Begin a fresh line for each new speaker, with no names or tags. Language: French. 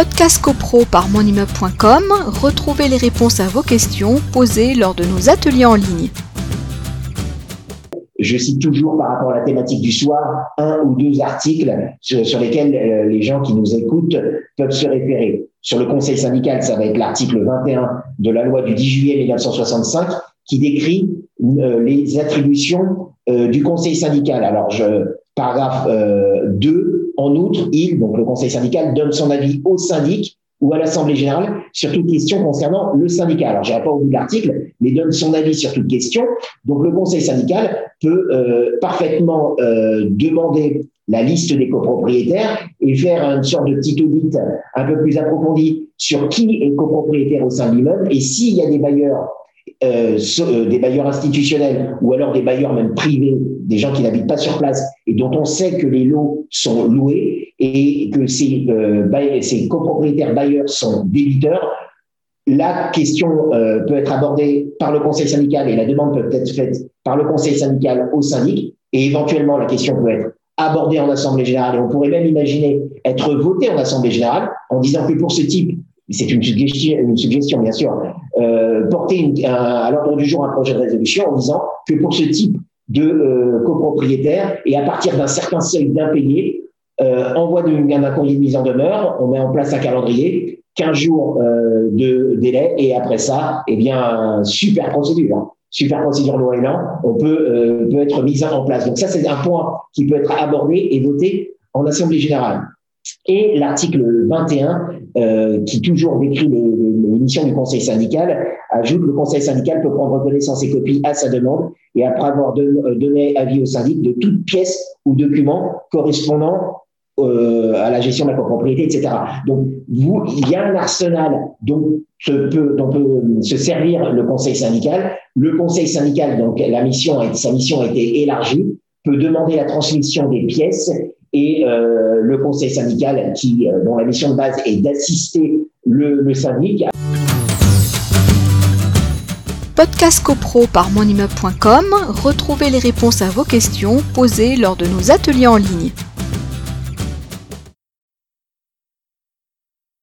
Podcast CoPro par monimmeuble.com, retrouvez les réponses à vos questions posées lors de nos ateliers en ligne.
Je cite toujours par rapport à la thématique du soir un ou deux articles sur, lesquels euh, les gens qui nous écoutent peuvent se référer. Sur le conseil syndical, ça va être l'article 21 de la loi du 10 juillet 1965 qui décrit euh, les attributions euh, du conseil syndical. Alors, je, paragraphe 2, en outre, il, donc le conseil syndical, donne son avis au syndic ou à l'Assemblée générale sur toute question concernant le syndicat. Alors, j'irai pas au bout de l'article, mais donne son avis sur toute question. Donc, le conseil syndical peut euh, parfaitement euh, demander la liste des copropriétaires et faire une sorte de petit audit un peu plus approfondi sur qui est copropriétaire au sein de l'immeuble et s'il y a des bailleurs euh, euh, des bailleurs institutionnels ou alors des bailleurs même privés, des gens qui n'habitent pas sur place et dont on sait que les lots sont loués et que ces, euh, copropriétaires bailleurs sont débiteurs, la question peut être abordée par le conseil syndical et la demande peut être faite par le conseil syndical au syndic. Et éventuellement la question peut être abordée en assemblée générale et on pourrait même imaginer être votée en assemblée générale en disant que pour ce type c'est une suggestion bien sûr, euh, porter à l'ordre du jour un projet de résolution en disant que pour ce type de euh, copropriétaire et à partir d'un certain seuil d'impayés, euh, envoie d'un courrier de mise en demeure, on met en place un calendrier, 15 jours euh, de délai et après ça, eh bien, super procédure. Hein. Super procédure loi on peut, euh, peut être mise en place. Donc ça, c'est un point qui peut être abordé et voté en Assemblée générale. Et l'article 21, euh, qui toujours décrit les, les, missions du conseil syndical, ajoute le conseil syndical peut prendre connaissance et copie à sa demande et après avoir euh, donné avis au syndic de toute pièce ou document correspondant euh, à la gestion de la copropriété, etc. Donc, vous, il y a un arsenal dont, peut, dont peut se servir le conseil syndical. Le conseil syndical, donc la mission, sa mission a été élargie, peut demander la transmission des pièces et euh, le conseil syndical euh, dont la mission de base est d'assister le, le syndic.
Podcast CoPro par monimmeuble.com, retrouvez les réponses à vos questions posées lors de nos ateliers en ligne.